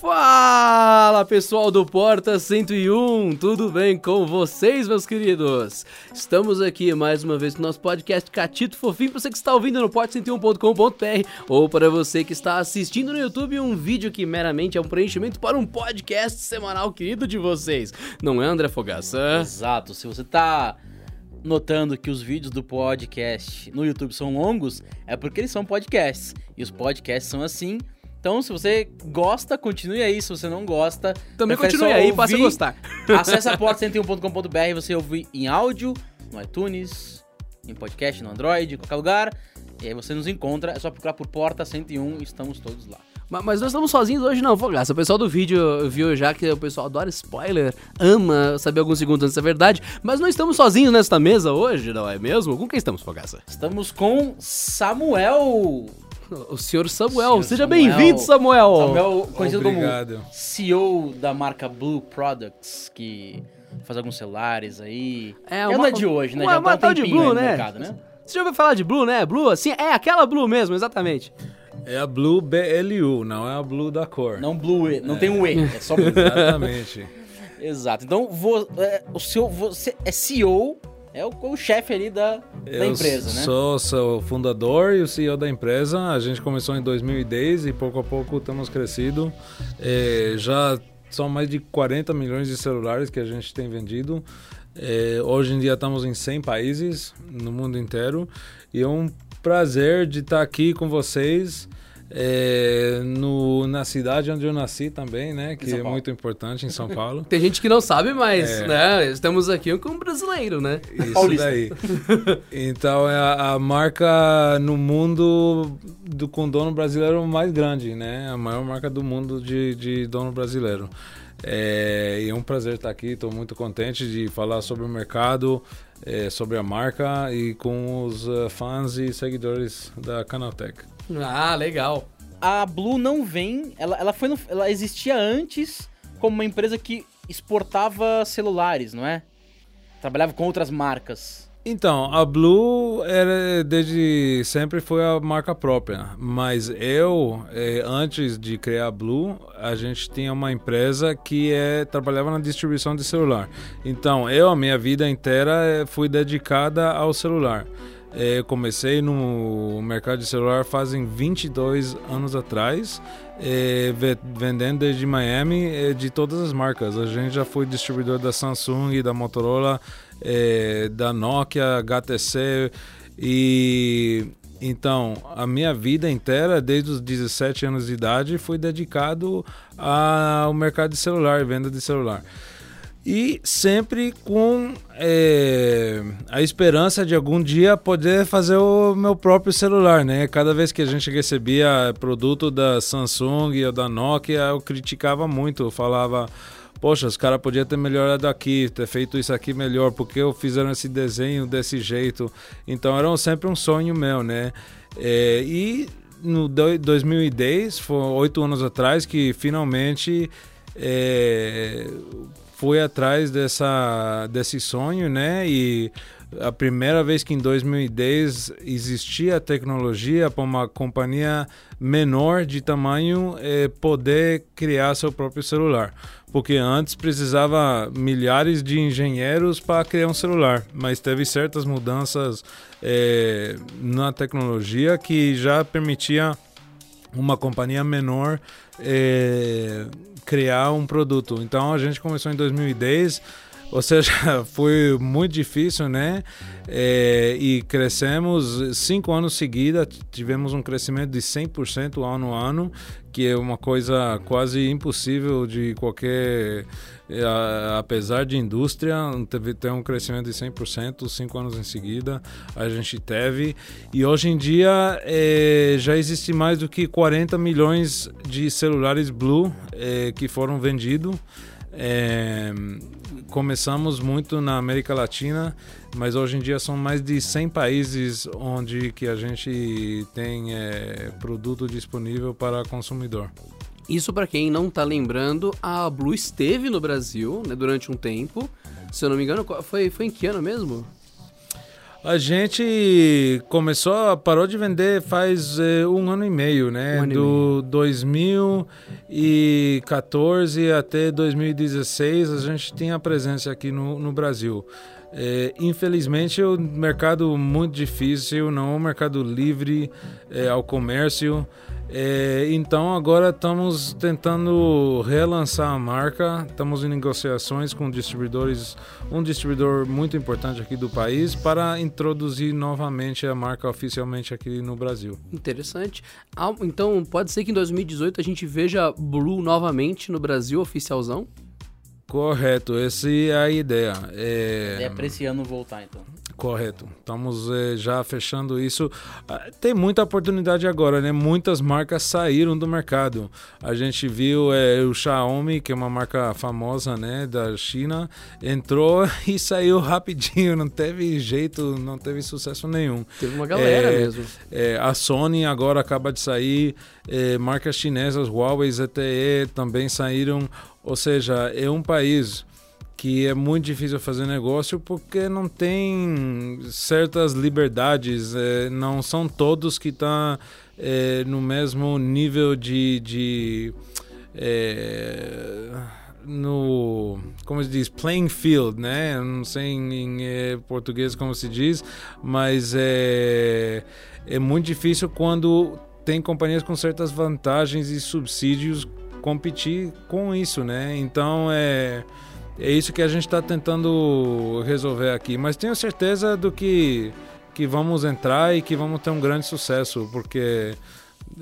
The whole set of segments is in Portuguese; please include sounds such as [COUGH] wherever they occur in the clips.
Fala pessoal do Porta 101, tudo bem com vocês, meus queridos? Estamos aqui mais uma vez com o nosso podcast Catito Fofinho, para você que está ouvindo no porta101.com.br ou para você que está assistindo no YouTube um vídeo que meramente é um preenchimento para um podcast semanal querido de vocês. Não é, André Fogaça? Exato, se você tá notando que os vídeos do podcast no YouTube são longos, é porque eles são podcasts. E os podcasts são assim. Então, se você gosta, continue aí. Se você não gosta, Também continue aí, ouvir, passa a gostar. [LAUGHS] Acesse a porta101.com.br, você ouvir em áudio, no iTunes, em podcast, no Android, em qualquer lugar. E aí você nos encontra, é só procurar por Porta 101, estamos todos lá. Ma- Mas nós estamos sozinhos hoje não, Fogaça. O pessoal do vídeo viu já que o pessoal adora spoiler, ama saber alguns segundos antes da verdade. Mas não estamos sozinhos nesta mesa hoje, não é mesmo? Com quem estamos, Fogaça? Estamos com Samuel. O senhor Samuel. Senhor Seja Samuel. bem-vindo, Samuel. Samuel, conhecido Obrigado. como CEO da marca Blue Products, que faz alguns celulares aí. É, É uma- uma de hoje, né? uma- Já uma tá um tal de Blue, aí no né? mercado, né? Você já ouviu falar de Blue, né? Blue, assim, é aquela Blue mesmo, exatamente. É a Blue BLU, não é a Blue da cor. Não Blue, E, não tem um E, é só [LAUGHS] Blue. Exatamente. Exato. Então, vo- é, o seu, você é CEO, é o, o chefe ali da, da empresa, né? sou, sou o fundador e o CEO da empresa. A gente começou em 2010 e pouco a pouco estamos crescido. É, já são mais de 40 milhões de celulares que a gente tem vendido. É, hoje em dia estamos em 100 países no mundo inteiro e é um prazer de estar aqui com vocês. É, no, na cidade onde eu nasci também, né? Que é muito importante, em São Paulo. [LAUGHS] Tem gente que não sabe, mas, É. né, estamos aqui com um brasileiro, né? Isso Paulista. daí. [LAUGHS] Então é a, a marca no mundo do com dono brasileiro mais grande, né? A maior marca do mundo de, de dono brasileiro. É, e é um prazer estar aqui, estou muito contente de falar sobre o mercado, é, sobre a marca e com os eh, fãs e seguidores da Canaltech. Ah, legal. A Blue não vem, ela, ela foi no- ela existia antes como uma empresa que exportava celulares, não é? Trabalhava com outras marcas. Então, a Blue era, desde sempre foi a marca própria, mas eu, eh, antes de criar a Blue, a gente tinha uma empresa que eh, trabalhava na distribuição de celular. Então, eu, a minha vida inteira, eh, fui dedicada ao celular. Eh, Eu comecei no mercado de celular fazem 22 anos atrás, ve- vendendo desde Miami eh, de todas as marcas. A gente já foi distribuidor da Samsung, da Motorola, da Nokia, HTC e então a minha vida inteira, desde os 17 anos de idade, foi dedicado ao mercado de celular, venda de celular e sempre com eh, a esperança de algum dia poder fazer o meu próprio celular, né? Cada vez que a gente recebia produto da Samsung ou da Nokia, eu criticava muito, eu falava Poxa, os caras podiam ter melhorado aqui, ter feito isso aqui melhor, porque eu fizeram esse desenho desse jeito. Então era sempre um sonho meu, né? Eh, e no do- 2010, foi oito anos atrás, que finalmente eh, fui atrás dessa, desse sonho, né? E a primeira vez que em 2010 existia a tecnologia para uma companhia menor de tamanho eh, poder criar seu próprio celular. Porque antes precisava milhares de engenheiros para criar um celular, mas teve certas mudanças eh, na tecnologia que já permitia uma companhia menor eh, criar um produto. Então a gente começou em 2010, ou seja, [LAUGHS] foi muito difícil, né? Eh, e crescemos cinco anos seguidos, tivemos um crescimento de 100% ano a ano, que é uma coisa quase impossível de qualquer. A- apesar de indústria, teve ter um crescimento de 100%, cinco anos em seguida, a gente teve. E hoje em dia eh, já existe mais do que 40 milhões de celulares Blue eh, que foram vendidos. É, começamos muito na América Latina, mas hoje em dia são mais de 100 países onde que a gente tem é, produto disponível para consumidor. Isso pra quem não tá lembrando, a Blue esteve no Brasil, né, durante um tempo. Se eu não me engano, foi, foi em que ano mesmo? A gente começou, parou de vender faz é, um ano e meio, né? Um e Do 2014 até 2016 a gente tinha presença aqui no, no Brasil. É, infelizmente, o mercado muito difícil, não é um mercado livre é, ao comércio. É, então agora estamos tentando relançar a marca, estamos em negociações com distribuidores, um distribuidor muito importante aqui do país, para introduzir novamente a marca oficialmente aqui no Brasil. Interessante. Então pode ser que em 2018 a gente veja Blue novamente no Brasil, oficialzão? Correto, essa é a ideia. É, É pra esse ano voltar, então. Correto. Estamos eh, já fechando isso. Ah, Tem muita oportunidade agora, né? Muitas marcas saíram do mercado. A gente viu eh, o Xiaomi, que é uma marca famosa, né, da China, entrou [LAUGHS] e saiu rapidinho. Não teve jeito, não teve sucesso nenhum. Teve uma galera É, mesmo. É, a Sony agora acaba de sair, é, marcas chinesas, Huawei, ZTE também saíram. Ou seja, é um país que é muito difícil fazer negócio porque não tem certas liberdades, é, não são todos que estão no mesmo nível de, de é, no como se diz playing field, né? Não sei em, em, eh, português como se diz, mas é é muito difícil quando tem companhias com certas vantagens e subsídios competir com isso, né? Então é é isso que a gente está tentando resolver aqui. Mas tenho certeza do que, que vamos entrar e que vamos ter um grande sucesso, porque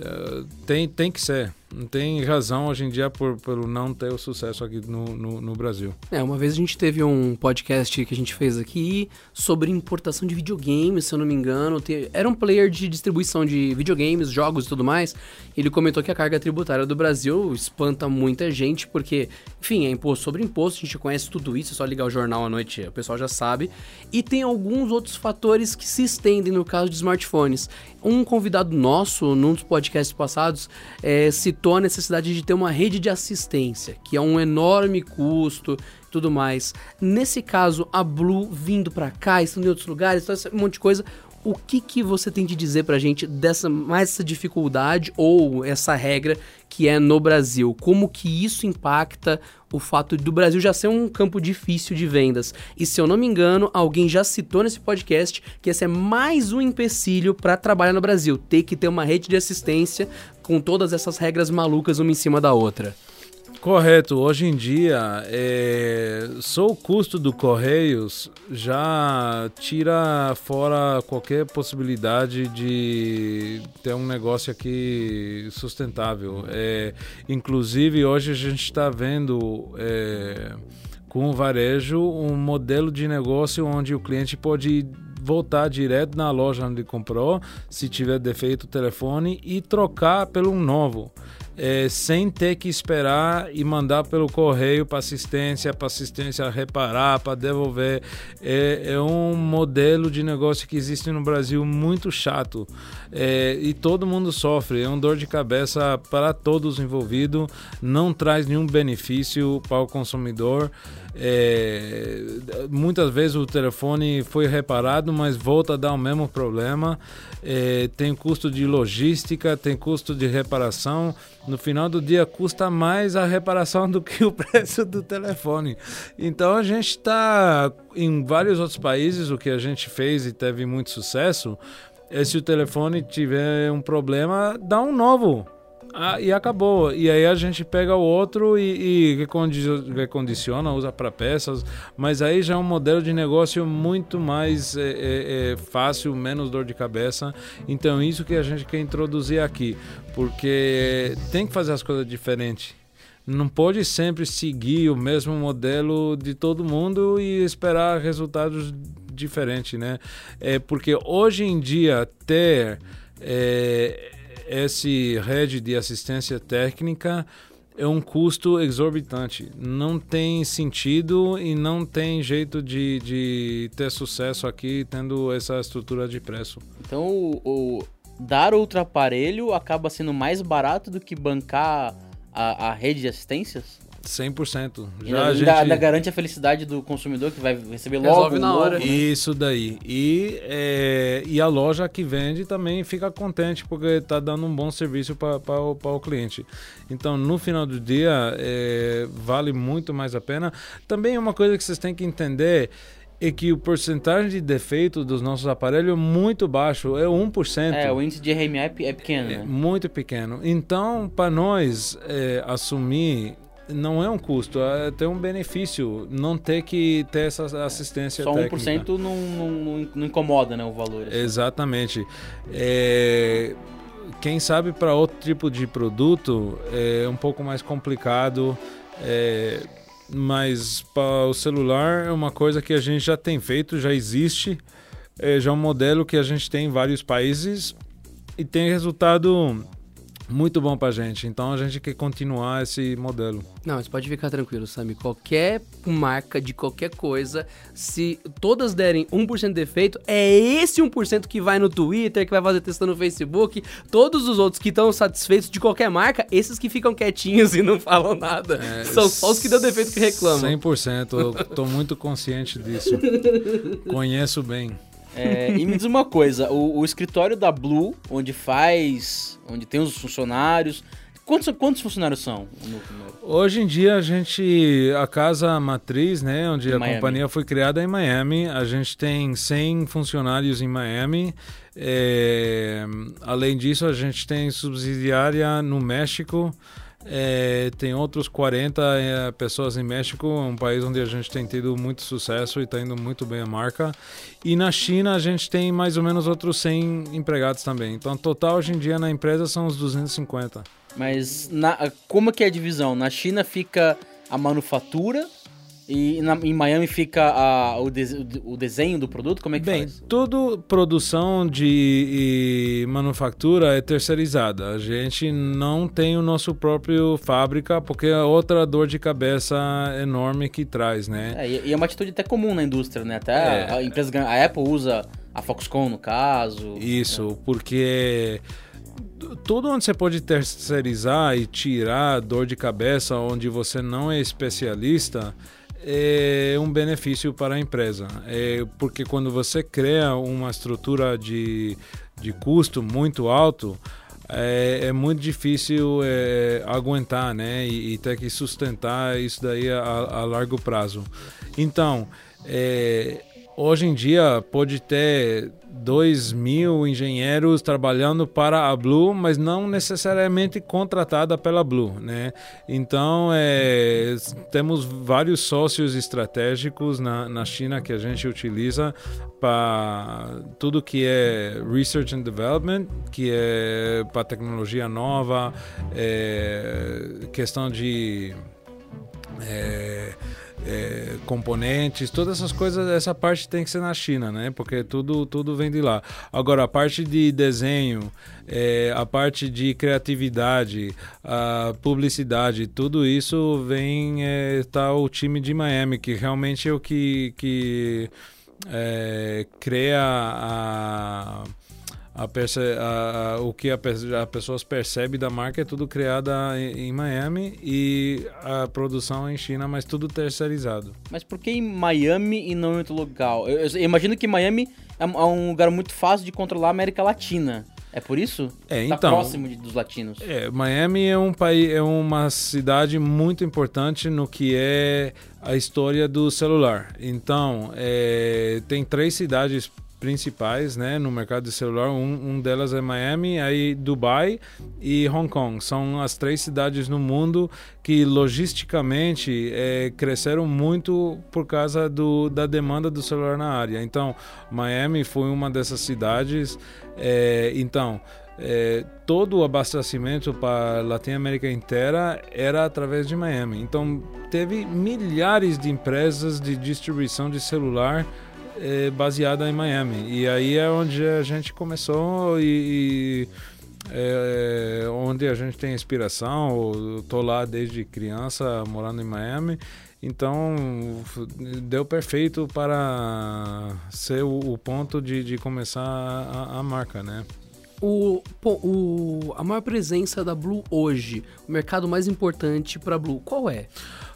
eh, tem, tem que ser. Não tem razão hoje em dia por, pelo não ter o sucesso aqui no, no, no Brasil. É, uma vez a gente teve um podcast que a gente fez aqui sobre importação de videogames, se eu não me engano. Era um player de distribuição de videogames, jogos e tudo mais. Ele comentou que a carga tributária do Brasil espanta muita gente, porque, enfim, é imposto sobre imposto, a gente conhece tudo isso, é só ligar o jornal à noite, o pessoal já sabe. E tem alguns outros fatores que se estendem no caso de smartphones. Um convidado nosso, num dos podcasts passados, eh, citou a necessidade de ter uma rede de assistência, que é um enorme custo e tudo mais. Nesse caso, a Blue vindo pra cá, estando em outros lugares, todo esse monte de coisa, o que, que você tem de dizer pra gente dessa mais essa dificuldade ou essa regra que é no Brasil? Como que isso impacta o fato do Brasil já ser um campo difícil de vendas? E se eu não me engano, alguém já citou nesse podcast que esse é mais um empecilho para trabalhar no Brasil, ter que ter uma rede de assistência com todas essas regras malucas uma em cima da outra. Correto. Hoje em dia, é, só o custo do Correios já tira fora qualquer possibilidade de ter um negócio aqui sustentável. É, inclusive, hoje a gente está vendo é, com o varejo um modelo de negócio onde o cliente pode voltar direto na loja onde comprou, se tiver defeito o telefone, e trocar pelo um novo é, sem ter que esperar e mandar pelo correio para assistência, para assistência reparar, para devolver. É, é, um modelo de negócio que existe no Brasil muito chato é, e todo mundo sofre. É um dor de cabeça para todos envolvidos, não traz nenhum benefício para o consumidor. É, muitas vezes o telefone foi reparado, mas volta a dar o mesmo problema. É, tem custo de logística, tem custo de reparação. No final do dia custa mais a reparação do que o [LAUGHS] preço do telefone. Então a gente está em vários outros países. O que a gente fez e teve muito sucesso é se o telefone tiver um problema, dá um novo. Ah, e acabou. E aí a gente pega o outro e, e recondi- recondiciona, usa para peças, mas aí já é um modelo de negócio muito mais é, é, é, fácil, menos dor de cabeça. Então isso que a gente quer introduzir aqui, porque tem que fazer as coisas diferentes. Não pode sempre seguir o mesmo modelo de todo mundo e esperar resultados diferentes, né? É porque hoje em dia ter é, esse rede de assistência técnica é um custo exorbitante. Não tem sentido e não tem jeito de, de ter sucesso aqui tendo essa estrutura de preço. Então, o, o- dar outro aparelho acaba sendo mais barato do que bancar a, a rede de assistências? 100%. E Já ainda, gente... ainda garante a felicidade do consumidor que vai receber logo. Resolve na logo, hora. né? Isso daí. E, é, e a loja que vende também fica contente porque está dando um bom serviço para o, o cliente. Então, no final do dia, é, vale muito mais a pena. Também uma coisa que vocês têm que entender é que o porcentagem de defeito dos nossos aparelhos é muito baixo, é 1%. É, o índice de RMA é, é pequeno, É né? muito pequeno. Então, para nós é, assumir, não é um custo, é ter um benefício, não ter que ter essa assistência Só técnica. 1% não, não, não, não incomoda, né, o valor. assim. Exatamente. É, quem sabe para outro tipo de produto é um pouco mais complicado, é, mas para o celular é uma coisa que a gente já tem feito, já existe, é já um modelo que a gente tem em vários países e tem resultado muito bom para a gente. Então a gente quer continuar esse modelo. Não, mas pode ficar tranquilo, Sami. Qualquer marca de qualquer coisa, se todas derem 1% de defeito, é esse 1% que vai no Twitter, que vai fazer testando no Facebook. Todos os outros que estão satisfeitos de qualquer marca, esses que ficam quietinhos [LAUGHS] e não falam nada, são só os que deu defeito que reclamam. 100%, eu tô muito consciente disso. [LAUGHS] Conheço bem. É, e me diz uma coisa, o, o escritório da Blue, onde faz, onde tem os funcionários, quantos, quantos funcionários são? no- no- Hoje em dia a gente, a casa matriz, né, onde Em a Miami. companhia foi criada é em Miami, a gente tem 100 funcionários em Miami. É, além disso, a gente tem subsidiária no México. É, tem outros 40 é, pessoas em México, um país onde a gente tem tido muito sucesso e está indo muito bem a marca. E na China a gente tem mais ou menos outros 100 empregados também. Então, total hoje em dia na empresa são uns 250. Mas na- como que é a divisão? Na China fica a manufatura e na- em Miami fica a- o, des- o desenho do produto? Como é que Bem, faz? toda produção de manufatura é terceirizada. A gente não tem o nosso próprio fábrica porque é outra dor de cabeça enorme que traz, né? É, e, é uma atitude até comum na indústria, né? Até É. a, empresa, a Apple usa a Foxconn no caso. Isso, porque tudo onde você pode terceirizar e tirar dor de cabeça onde você não é especialista é um benefício para a empresa. É porque quando você cria uma estrutura de, de custo muito alto, é, é muito difícil é, aguentar, né? E, e ter que sustentar isso daí a, a largo prazo. Então, é, hoje em dia pode ter 2 mil engenheiros trabalhando para a Blue, mas não necessariamente contratada pela Blue, né? Então, é, temos vários sócios estratégicos na, na China que a gente utiliza para tudo que é Research and Development, que é para tecnologia nova, é, questão de... É, é, componentes, todas essas coisas, essa parte tem que ser na China, né? Porque tudo, tudo vem de lá. Agora, a parte de desenho, é, a parte de criatividade, a publicidade, tudo isso vem, é, tá o time de Miami, que realmente é o que, que é, cria a a perce a, a, o que a, as pessoas percebem da marca é tudo criado em, em, Miami e a produção em China, mas tudo terceirizado. Mas por que em Miami e não em outro local? Eu, eu imagino que Miami é um lugar muito fácil de controlar a América Latina. É por isso? É, tá então. próximo de, dos latinos. É, Miami é um país, é uma cidade muito importante no que é a história do celular. Então, é, tem três cidades principais né, no mercado de celular. Um, um, delas é Miami, aí Dubai e Hong Kong. São as três cidades no mundo que logisticamente é, cresceram muito por causa do, da demanda do celular na área. Então, Miami foi uma dessas cidades. É, então, é, todo o abastecimento para a Latinoamérica inteira era através de Miami. Então, teve milhares de empresas de distribuição de celular é, baseada em Miami. E aí é onde a gente começou e, e é, onde a gente tem inspiração. Eu tô lá desde criança morando em Miami. Então deu perfeito para ser o, o ponto de, de começar a, a, marca, né? o, o, a maior presença da Blue hoje, o mercado mais importante para Blue, qual é?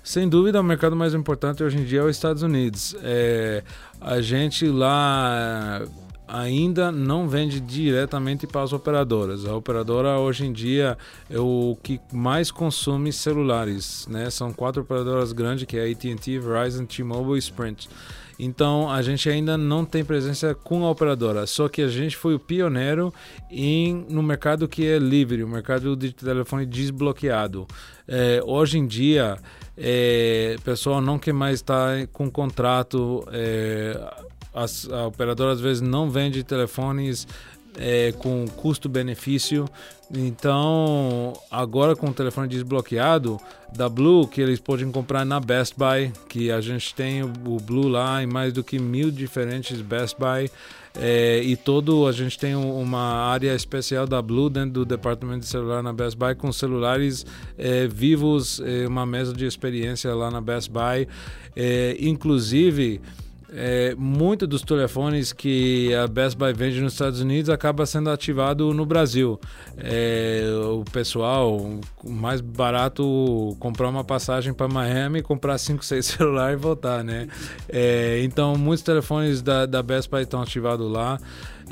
Sem dúvida, o mercado mais importante hoje em dia é os Estados Unidos. É, a gente lá ainda não vende diretamente para as operadoras. A operadora hoje em dia é o que mais consome celulares, né? São quatro operadoras grandes que é AT&T, Verizon, T-Mobile e Sprint. Então a gente ainda não tem presença com a operadora, só que a gente foi o pioneiro em, no mercado que é livre, o mercado de telefone desbloqueado. É, hoje em dia, é, o pessoal não quer mais estar com contrato. É, as, a operadora às vezes não vende telefones é, com custo-benefício. Então, agora com o telefone desbloqueado da Blue, que eles podem comprar na Best Buy, que a gente tem o Blue lá em mais do que mil diferentes Best Buy. É, e todo a gente tem uma área especial da Blue dentro do departamento de celular na Best Buy com celulares é, vivos, é, uma mesa de experiência lá na Best Buy, é, inclusive é, muitos dos telefones que a Best Buy vende nos Estados Unidos acaba sendo ativado no Brasil. É, o pessoal, mais barato comprar uma passagem para Miami, comprar 5, 6 celulares e voltar, né? É, então, muitos telefones da, da Best Buy estão ativados lá,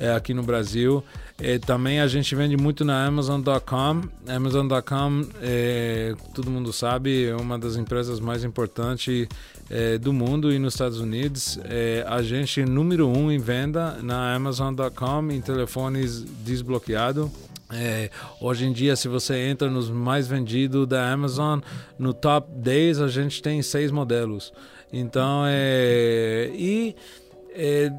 é, aqui no Brasil. É, também a gente vende muito na Amazon.com. Amazon.com, é, todo mundo sabe, é uma das empresas mais importantes é, do mundo e nos Estados Unidos. É, a gente número um em venda na Amazon.com em telefones desbloqueados. É, hoje em dia, se você entra nos mais vendidos da Amazon, no top 10 a gente tem seis modelos. Então, é, e é,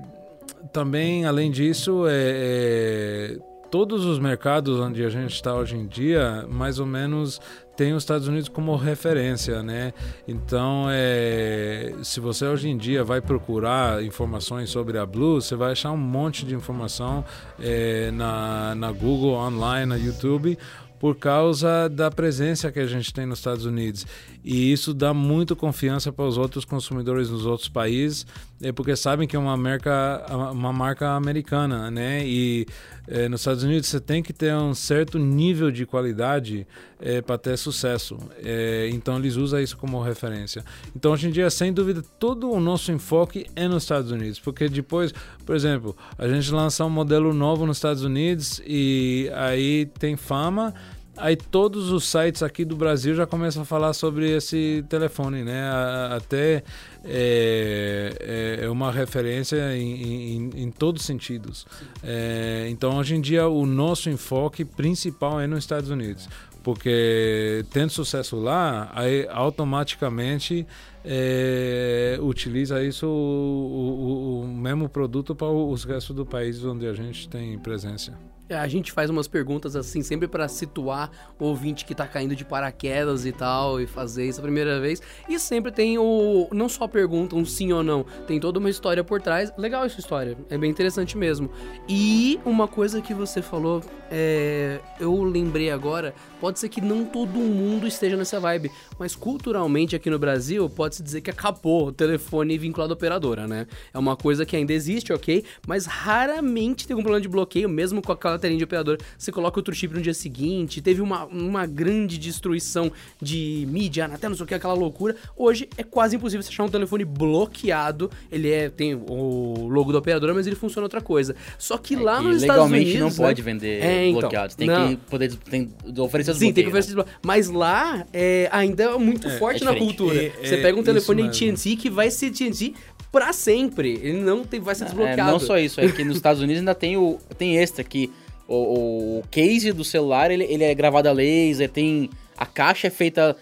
também, além disso, é, é todos os mercados onde a gente está hoje em dia, mais ou menos tem os Estados Unidos como referência, né? Então, é, se você hoje em dia vai procurar informações sobre a Blue, você vai achar um monte de informação é, na, na Google, online, na YouTube, por causa da presença que a gente tem nos Estados Unidos. E isso dá muito confiança para os outros consumidores nos outros países, é porque sabem que é uma marca, uma marca americana, né? E é, nos Estados Unidos você tem que ter um certo nível de qualidade é, para ter sucesso. É, então eles usam isso como referência. Então hoje em dia, sem dúvida, todo o nosso enfoque é nos Estados Unidos, porque depois, por exemplo, a gente lança um modelo novo nos Estados Unidos e aí tem fama aí todos os sites aqui do Brasil já começam a falar sobre esse telefone, né? Até é, é, é uma referência em, em, em todos os sentidos. É, então, hoje em dia, o nosso enfoque principal é nos Estados Unidos. Porque tendo sucesso lá, aí automaticamente é, utiliza isso o, o, o mesmo produto para os restos do país onde a gente tem presença. É, a gente faz umas perguntas assim, sempre para situar o ouvinte que tá caindo de paraquedas e tal, e fazer isso a primeira vez. E sempre tem o. Não só pergunta um sim ou não, tem toda uma história por trás. Legal essa história, é bem interessante mesmo. E uma coisa que você falou, é, eu lembrei agora, pode ser que não todo mundo esteja nessa vibe, mas culturalmente aqui no Brasil, pode-se dizer que acabou o telefone vinculado à operadora, né? É uma coisa que ainda existe, ok, mas raramente tem um problema de bloqueio, mesmo com aquela telinha de operador, você coloca outro chip no dia seguinte, teve uma, uma grande destruição de mídia, até não sei o que, aquela loucura. Hoje é quase impossível você achar um telefone bloqueado, ele é tem o logo da operadora, mas ele funciona outra coisa. Só que é lá que nos Estados Unidos... Legalmente não pode né? vender é, então, bloqueados, tem não. que poder tem, oferecer Sim, tem que oferecer né? Mas lá é, ainda é muito é, forte é na cultura. É, você pega um telefone AT&T que vai ser AT&T para sempre. Ele não tem, vai ser desbloqueado. não só isso, é que nos [LAUGHS] Estados Unidos ainda tem o tem extra que o, o case do celular, ele, ele é gravado a laser, tem... A caixa é feita...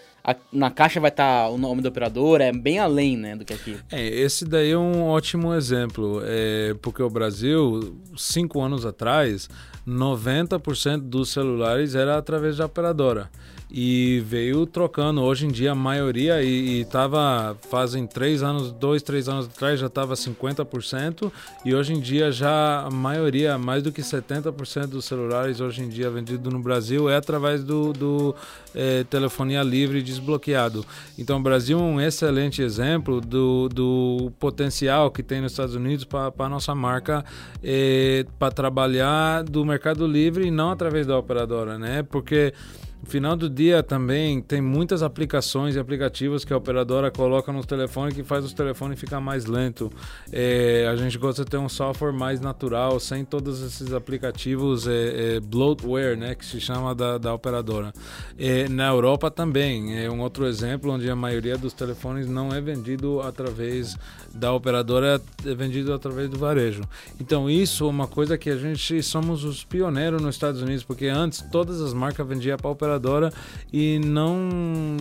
Na caixa vai estar tá o nome do operador, é bem além, né, do que aqui. É, esse daí é um ótimo exemplo, é, porque o Brasil, cinco anos atrás, 90% dos celulares era através da operadora e veio trocando. Hoje em dia a maioria e estava fazem três anos, dois, três anos atrás já estava 50% e hoje em dia já a maioria, mais do que 70% dos celulares hoje em dia vendido no Brasil é através do, do é, telefonia livre desbloqueado. Então o Brasil é um excelente exemplo do, do potencial que tem nos Estados Unidos para a nossa marca é, para trabalhar do Mercado Livre e não através da operadora, né? Porque no final do dia também tem muitas aplicações e aplicativos que a operadora coloca nos telefones que faz os telefones ficar mais lento. É, a gente gosta de ter um software mais natural, sem todos esses aplicativos é, é, bloatware, né, que se chama da, da operadora. É, na Europa também é um outro exemplo onde a maioria dos telefones não é vendido através da operadora, é vendido através do varejo. Então isso é uma coisa que a gente somos os pioneiros nos Estados Unidos, porque antes todas as marcas vendiam para operadora operadora e não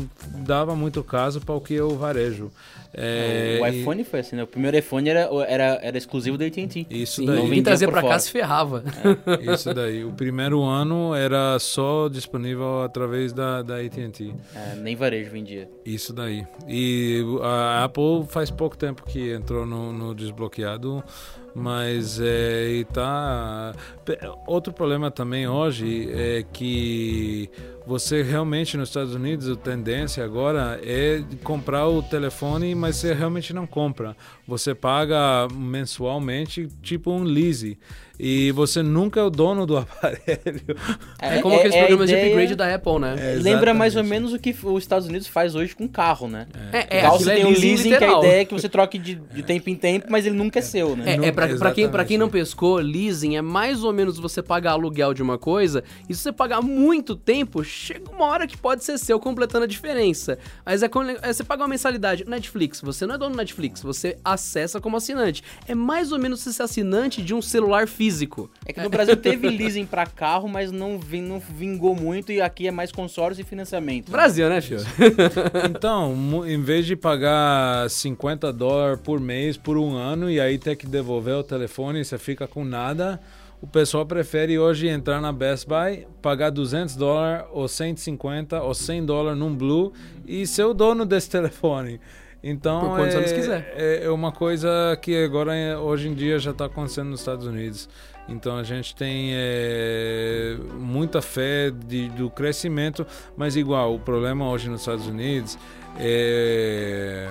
dava muito caso para o que é o varejo. É, o iPhone e... foi assim, né? O primeiro iPhone era, era, era exclusivo da AT&T. Isso daí. Quem trazia para cá se ferrava. É. Isso daí. O primeiro ano era só disponível através da, da AT&T. É, nem varejo vendia. Isso daí. E a Apple faz pouco tempo que entrou no, no desbloqueado mas é, tá outro problema também hoje é que você realmente nos Estados Unidos a tendência agora é comprar o telefone, mas você realmente não compra. Você paga mensualmente tipo um lease e você nunca é o dono do [LAUGHS] aparelho. É, é como é, aqueles é programas ideia... de upgrade da Apple, né? É, Lembra mais ou menos o que os Estados Unidos faz hoje com carro, né? É, é, carro você tem um leasing literal. que a ideia é que você troque de, [LAUGHS] de tempo em tempo, mas ele nunca é, seu, né? É, é pra, pra, quem, pra quem não pescou, leasing é mais ou menos você pagar aluguel de uma coisa e se você pagar muito tempo, chega uma hora que pode ser seu completando a diferença. Mas é, quando, é você paga uma mensalidade. Netflix, você não é dono do Netflix, você acessa como assinante. É mais ou menos você ser assinante de um celular físico. É que no Brasil teve leasing para carro, mas não, não vingou muito e aqui é mais consórcio e financiamento. Brasil, né, filho? [LAUGHS] então, em vez de pagar 50 dólares por mês por um ano e aí ter que devolver o telefone, você fica com nada. O pessoal prefere hoje entrar na Best Buy, pagar 200 dólares ou 150 ou 100 dólares num Blue e ser o dono [LAUGHS] desse telefone. Então, Por quantos é, anos quiser. É, é uma coisa que agora, hoje em dia, já está acontecendo nos Estados Unidos. Então a gente tem é, muita fé de, do crescimento, mas igual, o problema hoje nos Estados Unidos é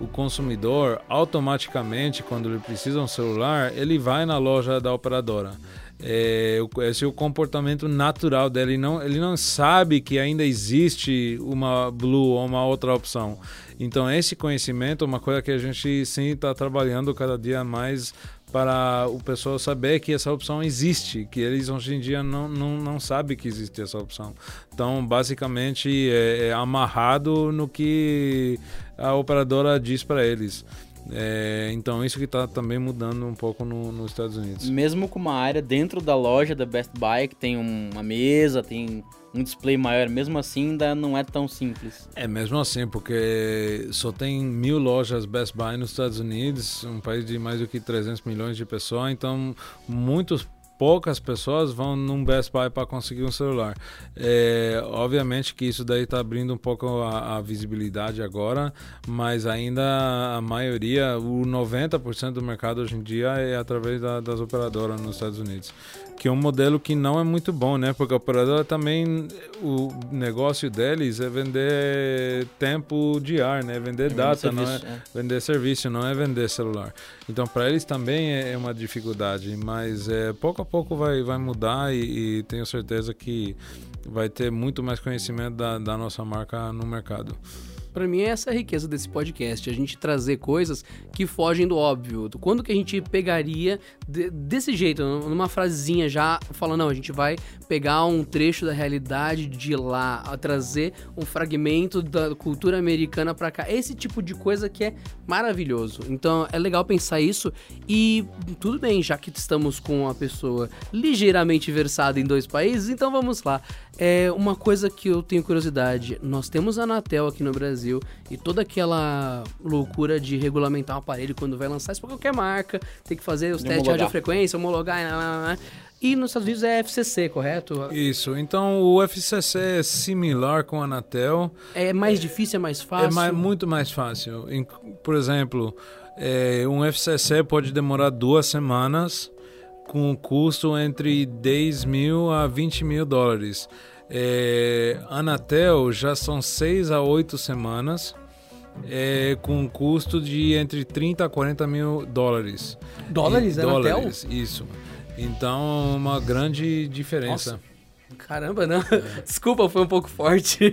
o consumidor automaticamente, quando ele precisa um celular, ele vai na loja da operadora. É, esse é o comportamento natural dele. Ele não, ele não sabe que ainda existe uma Blue ou uma outra opção. Então, esse conhecimento é uma coisa que a gente sim está trabalhando cada dia mais para o pessoal saber que essa opção existe, que eles hoje em dia não, não, não sabem que existe essa opção. Então, basicamente, é, é amarrado no que a operadora diz para eles. É, então isso que está também mudando um pouco no, nos Estados Unidos. Mesmo com uma área dentro da loja da Best Buy que tem uma mesa, tem um display maior, mesmo assim ainda não é tão simples. É mesmo assim, porque só tem mil lojas Best Buy nos Estados Unidos, um país de mais do que 300 milhões de pessoas, então muitos poucas pessoas vão num Best Buy para conseguir um celular. É, obviamente que isso daí está abrindo um pouco a, a, visibilidade agora, mas ainda a maioria, o 90% do mercado hoje em dia é através da, das operadoras nos Estados Unidos que é um modelo que não é muito bom, né? Porque a operadora também, o negócio deles é vender tempo de ar, né? Vender é data, não é, é, vender serviço, não é vender celular. Então, para eles também é, é uma dificuldade, mas é, pouco a pouco vai, vai mudar e, e tenho certeza que vai ter muito mais conhecimento da, da nossa marca no mercado. Para mim, essa é a riqueza desse podcast, a gente trazer coisas que fogem do óbvio. Quando que a gente pegaria de, desse jeito, numa frasezinha já falando, não, a gente vai pegar um trecho da realidade de lá, trazer um fragmento da cultura americana para cá. Esse tipo de coisa que é maravilhoso. Então, é legal pensar isso e tudo bem, já que estamos com uma pessoa ligeiramente versada em dois países, então vamos lá. É uma coisa que eu tenho curiosidade. Nós temos a Anatel aqui no Brasil e toda aquela loucura de regulamentar um aparelho quando vai lançar isso para qualquer marca, tem que fazer os testes de radiofrequência, homologar, blá, blá, blá. E nos Estados Unidos é FCC, correto? Isso. Então o FCC é similar com a Anatel. É mais é, difícil, é mais fácil? É mais, muito mais fácil. Por exemplo, é, um FCC pode demorar duas semanas com um custo entre 10 mil a 20 mil dólares. É, Anatel já são 6 a 8 semanas. É, com um custo de entre 30 a 40 mil dólares. Dólares? E, dólares, isso. Então, uma grande diferença. Nossa. Caramba, não. [LAUGHS] Desculpa, foi um pouco forte.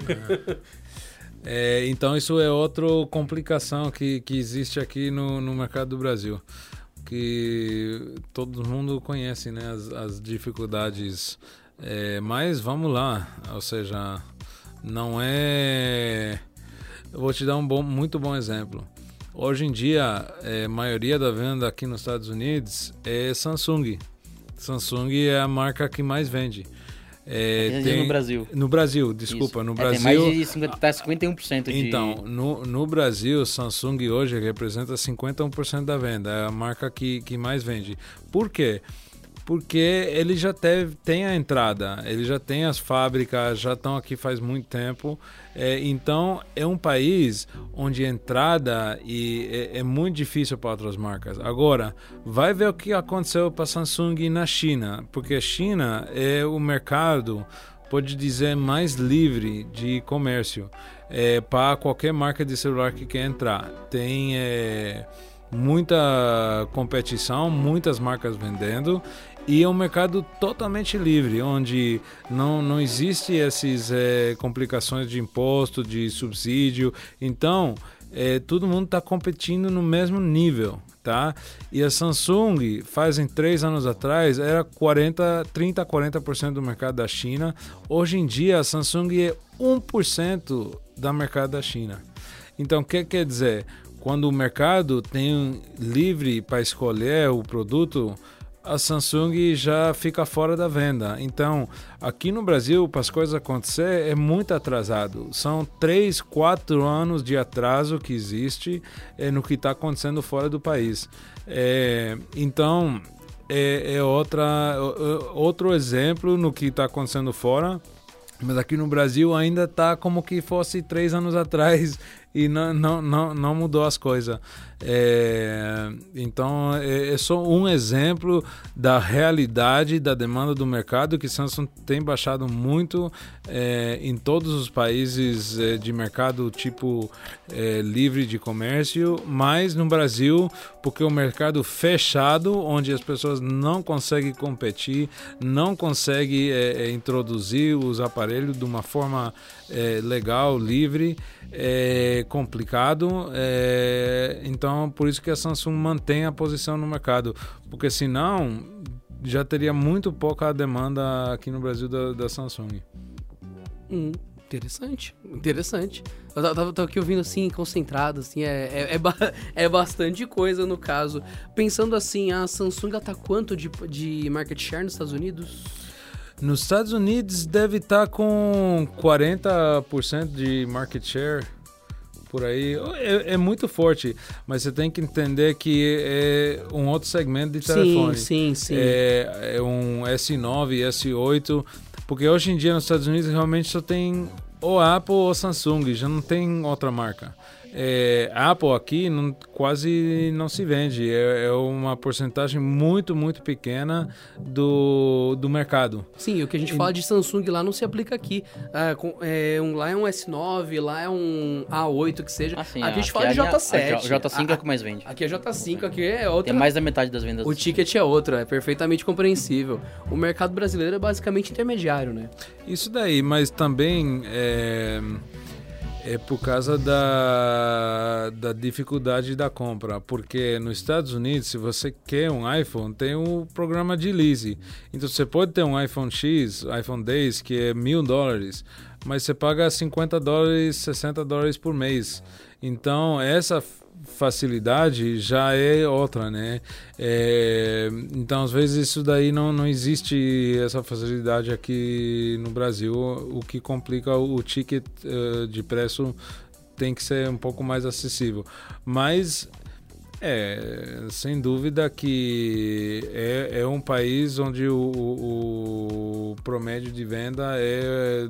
É, então isso é outra complicação que, que existe aqui no, no mercado do Brasil. Que todo mundo conhece né, as, as dificuldades. É, mas vamos lá, ou seja, não é. Eu vou te dar um bom, muito bom exemplo. Hoje em dia, é, a maioria da venda aqui nos Estados Unidos é Samsung. Samsung é a marca que mais vende. É, tem, no Brasil. No Brasil, desculpa, Isso. no Brasil. É, tem mais de 50, tá 51% de... Então, no, no Brasil, Samsung hoje representa 51% da venda. É a marca que, que mais vende. Por quê? porque ele já teve, tem a entrada, ele já tem as fábricas, já estão aqui faz muito tempo. É, então é um país onde entrada e é, é, muito difícil para outras marcas. Agora, vai ver o que aconteceu para Samsung na China, porque a China é o mercado, pode dizer, mais livre de comércio é, para qualquer marca de celular que quer entrar. Tem é, muita competição, muitas marcas vendendo e é um mercado totalmente livre, onde não, não existe essas é, complicações de imposto, de subsídio. Então, é, todo mundo está competindo no mesmo nível, tá? E a Samsung, fazem três anos atrás, era 40, 30 a 40% do mercado da China. Hoje em dia, a Samsung é 1% da mercado da China. Então, o que quer dizer? Quando o mercado tem livre para escolher o produto, a Samsung já fica fora da venda. Então, aqui no Brasil, para as coisas acontecer, é muito atrasado. São três, quatro anos de atraso que existe é, no que está acontecendo fora do país. É, então, é, é outra, outro exemplo no que está acontecendo fora. Mas aqui no Brasil ainda está como que fosse três anos [LAUGHS] atrás e não, não, não, não mudou as coisas. É, então, é, é, só um exemplo da realidade da demanda do mercado que Samsung tem baixado muito é, em todos os países é, de mercado tipo é, livre de comércio, mas no Brasil, porque o mercado fechado, onde as pessoas não conseguem competir, não conseguem é, introduzir os aparelhos de uma forma legal, livre, é complicado. É, então, por isso que a Samsung mantém a posição no mercado, porque senão já teria muito pouca demanda aqui no Brasil da, da Samsung. Hum, interessante, interessante. Eu tava, tava, aqui ouvindo assim, concentrado, assim, é, é, é, ba [LAUGHS] é, bastante coisa no caso. Pensando assim, a Samsung tá quanto de, de market share nos Estados Unidos? Nos Estados Unidos deve estar tá com 40% de market share por aí. É, é, muito forte, mas você tem que entender que é um outro segmento de telefone. Sim, sim, sim. É, é um S9, S8, porque hoje em dia nos Estados Unidos realmente só tem ou Apple ou Samsung, já não tem outra marca. É, Apple aqui não, quase não se vende, é, é, uma porcentagem muito, muito pequena do, do mercado. Sim, o que a gente e... fala de Samsung lá não se aplica aqui. É, um, lá é um S9, lá é um A8 que seja. Ah, aqui a gente fala de J7. A, J5 é o que mais vende. Aqui é J5, aqui é outra. Tem mais da metade das vendas. O ticket é outro, é perfeitamente compreensível. O mercado brasileiro é basicamente intermediário, né? Isso daí, mas também é é por causa da, da dificuldade da compra. Porque nos Estados Unidos, se você quer um iPhone, tem um programa de lease. Então você pode ter um iPhone X, iPhone 10, que é mil dólares, mas você paga 50 dólares, 60 dólares por mês. Então essa facilidade já é outra, né? É, então, às vezes, isso daí não, não existe essa facilidade aqui no Brasil, o que complica o ticket uh, de preço tem que ser um pouco mais acessível. Mas é, sem dúvida que é, é um país onde o, o, o promédio de venda é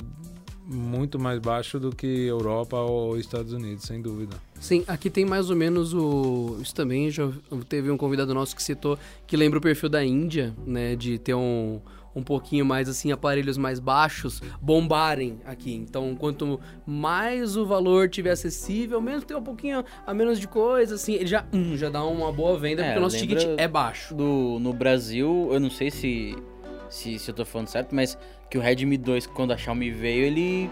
muito mais baixo do que Europa ou Estados Unidos, sem dúvida. Sim, aqui tem mais ou menos o. Isso também já teve um convidado nosso que citou que lembra o perfil da Índia, né? De ter um, um pouquinho mais assim, aparelhos mais baixos bombarem aqui. Então, quanto mais o valor tiver acessível, mesmo ter um pouquinho a menos de coisa, assim, ele já, hum, já dá uma boa venda, É, porque o nosso ticket é baixo. Do, no Brasil, eu não sei se, se, se eu tô falando certo, mas que o Redmi 2, quando a Xiaomi veio, ele,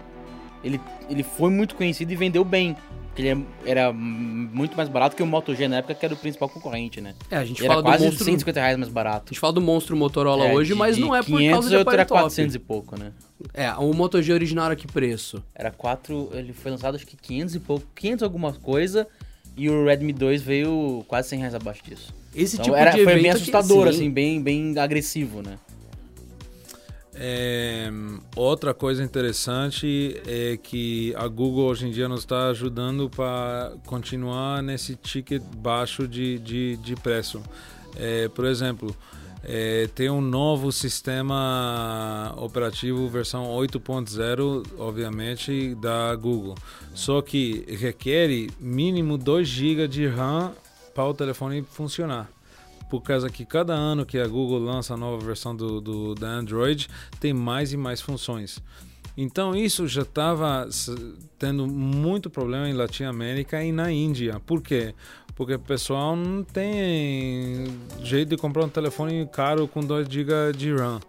ele, ele foi muito conhecido e vendeu bem. Porque ele é- era muito mais barato que o Moto G na época, que era o principal concorrente, né? É, a gente Ele fala era do quase monstro. 150 reais mais A barato. gente fala do monstro Motorola É, hoje, de- mas de não é por 500 causa de outro era aparelho top. 400 e pouco, né? É, o Moto G original era que preço? Era 4, ele foi lançado acho que 500 e pouco, 500 alguma coisa, e o Redmi 2 veio quase 100 reais abaixo disso. Esse Então tipo era, de foi evento bem que- assustador, sim. assim, bem, bem agressivo, né? É, outra coisa interessante é que a Google hoje em dia nos está ajudando para continuar nesse ticket baixo de, de, de preço. É, por exemplo, é, tem um novo sistema operativo versão 8.0, obviamente, da Google. Só que requer mínimo 2 GB de RAM para o telefone funcionar por causa que cada ano que a Google lança a nova versão do, do da Android tem mais e mais funções. Então isso já estava tendo muito problema em Latinoamérica e na Índia. Por quê? Porque o pessoal não tem jeito de comprar um telefone caro com 2 GB de RAM.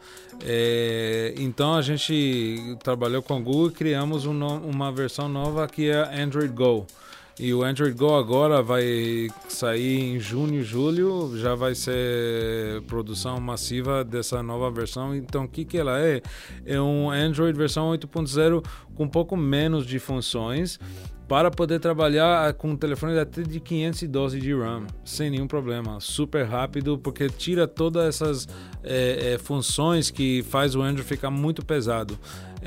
É, então a gente trabalhou com a Google e criamos um uma versão nova que é Android Go. E o Android Go agora vai sair em junho, julho, já vai ser produção massiva dessa nova versão. Então, o que, que ela é? É um Android versão 8.0 com um pouco menos de funções para poder trabalhar com um telefone até de 512 de RAM, sem nenhum problema. Super rápido, porque tira todas essas é, é, funções que faz o Android ficar muito pesado.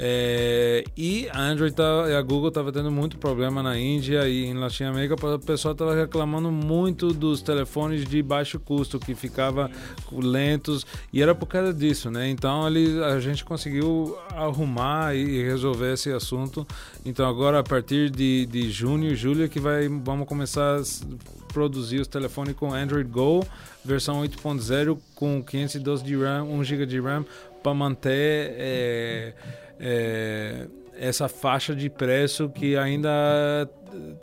É, e a Android tá, a Google estava tendo muito problema na Índia e em Latinoamérica, o pessoal estava reclamando muito dos telefones de baixo custo que ficava lentos e era por causa disso, né? Então ele, a gente conseguiu arrumar e resolver esse assunto. Então agora a partir de, de junho, julho é que vai, vamos começar a produzir os telefones com Android Go versão 8.0 com 512 de RAM, 1 GB de RAM para manter é, é, essa faixa de preço que ainda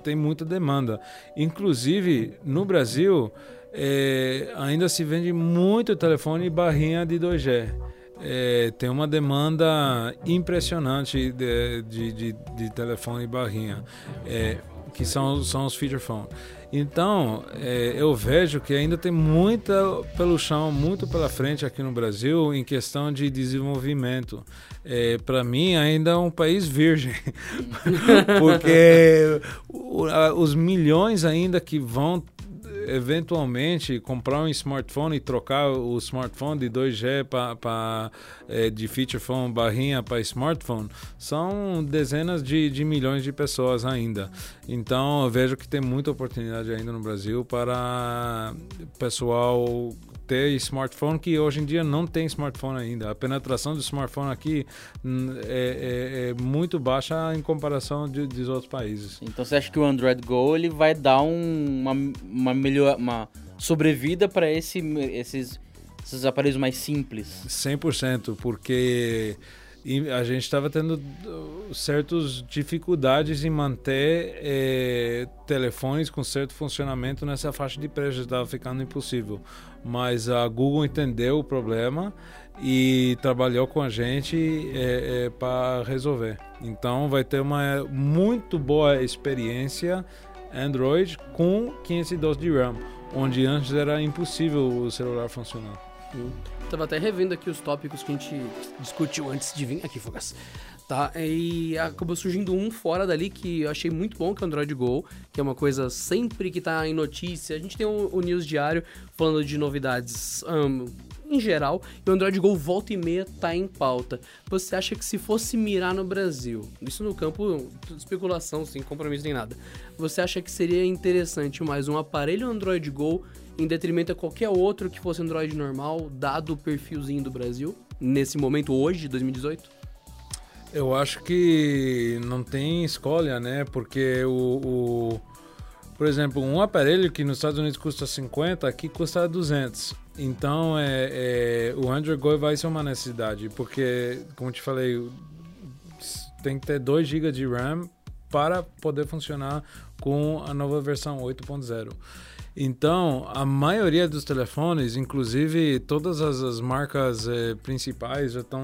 tem muita demanda. Inclusive, no Brasil, é, ainda se vende muito telefone barrinha de 2G. É, tem uma demanda impressionante de, de, de, de telefone barrinha, é, que são, são os feature phone. Então, é, eu vejo que ainda tem muita pelo chão, muito pela frente aqui no Brasil em questão de desenvolvimento. É, Para mim, ainda é um país virgem, [LAUGHS] porque os milhões ainda que vão eventualmente comprar um smartphone e trocar o smartphone de 2G para de feature phone barrinha para smartphone são dezenas de, de milhões de pessoas ainda. Então eu vejo que tem muita oportunidade ainda no Brasil para pessoal ter smartphone que hoje em dia não tem smartphone ainda. A penetração do smartphone aqui hum, é, é- é muito baixa em comparação de, dos outros países. Então você acha que o Android Go ele vai dar um- uma, uma melhor uma sobrevida para esse, esses, esses aparelhos mais simples? 100%, porque e a gente estava tendo uh, certas dificuldades em manter eh, telefones com certo funcionamento nessa faixa de preço, estava ficando impossível. Mas a Google entendeu o problema e trabalhou com a gente para resolver. Então vai ter uma muito boa experiência Android com 512 de RAM, onde antes era impossível o celular funcionar. Hum. Tava até revendo aqui os tópicos que a gente discutiu antes de vir aqui, Fogas. Tá, e acabou surgindo um fora dali que eu achei muito bom, que é o Android Go, que é uma coisa sempre que tá em notícia. A gente tem o, o News Diário falando de novidades hum, em geral, e o Android Go volta e meia tá em pauta. Você acha que se fosse mirar no Brasil, isso no campo de especulação, sem compromisso nem nada, você acha que seria interessante mais um aparelho Android Go em detrimento a qualquer outro que fosse Android normal, dado o perfilzinho do Brasil, nesse momento hoje, 2018? Eu acho que não tem escolha, né? Porque o, o, por exemplo, um aparelho que nos Estados Unidos custa 50, aqui custa 200. Então, é, é, o Android Go vai ser uma necessidade, porque, como te falei, tem que ter 2 GB de RAM para poder funcionar com a nova versão 8.0. Então, a maioria dos telefones, inclusive todas as, as marcas eh, principais, já estão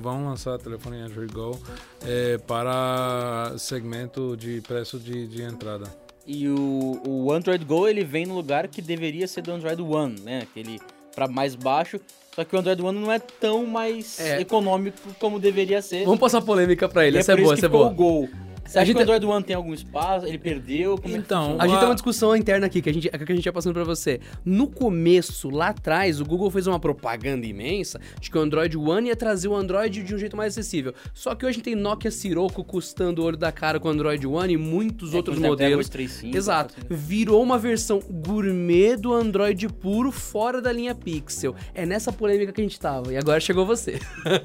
vão lançar telefone Android Go eh, para segmento de preço de, de entrada. E o, o Android Go ele vem no lugar que deveria ser do Android One, né? Aquele para mais baixo. Só que o Android One não é tão mais é. econômico como deveria ser. Vamos passar polêmica para ele, essa é, é boa, essa é boa. O Gol você acha gente... que o Android One tem algum espaço? Ele perdeu? Como é então, é a gente tem uma discussão interna aqui que a gente, que a gente ia passando para você. No começo, lá atrás, o Google fez uma propaganda imensa de que o Android One ia trazer o Android de um jeito mais acessível. Só que hoje tem Nokia Sirocco custando o olho da cara com o Android One e muitos é, outros modelos. 35, Exato. Virou uma versão gourmet do Android puro fora da linha Pixel. É nessa polêmica que a gente tava. E agora chegou você.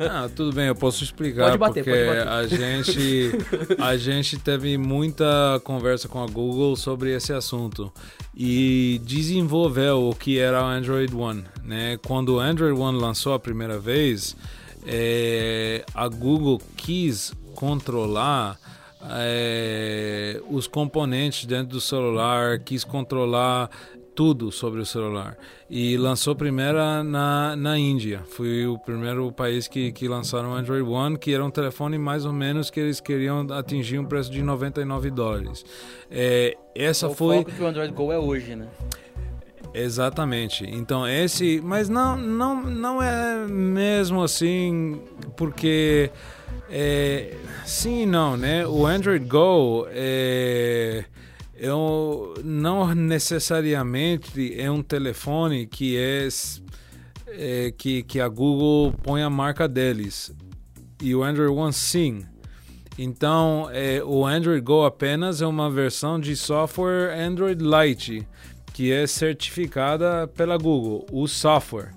Ah, tudo bem, eu posso explicar. Pode bater, porque pode bater. a gente. A gente [LAUGHS] gente teve muita conversa com a Google sobre esse assunto e desenvolveu o que era o Android One. Né? Quando o Android One lançou a primeira vez, é, a Google quis controlar é, os componentes dentro do celular, quis controlar tudo sobre o celular. E lançou primeiro na, na Índia. Foi o primeiro país que, que lançaram o Android One, que era um telefone mais ou menos que eles queriam atingir um preço de 99 dólares. É, essa o foi. Foco que o Android Go é hoje, né? Exatamente. Então esse, mas não, não, não é mesmo assim, porque é, sim e não, né? O Android Go é eu, não necessariamente é um telefone que é, é, que, que a Google põe a marca deles. E o Android One sim. Então, é, o Android Go apenas é uma versão de software Android Lite, que é certificada pela Google, o software,